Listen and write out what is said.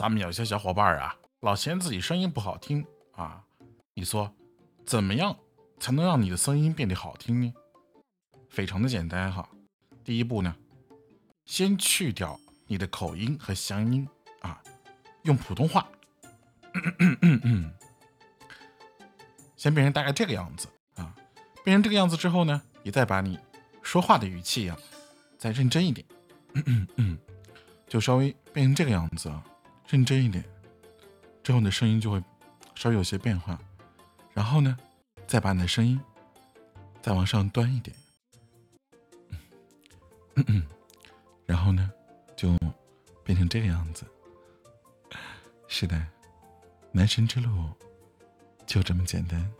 咱们有些小伙伴啊，老嫌自己声音不好听啊。你说怎么样才能让你的声音变得好听呢？非常的简单哈。第一步呢，先去掉你的口音和乡音啊，用普通话，先变成大概这个样子啊。变成这个样子之后呢，你再把你说话的语气呀，再认真一点，就稍微变成这个样子啊，认真一点，之后你的声音就会稍微有些变化。然后呢，再把你的声音再往上端一点，嗯嗯，然后呢，就变成这个样子。是的，男神之路就这么简单。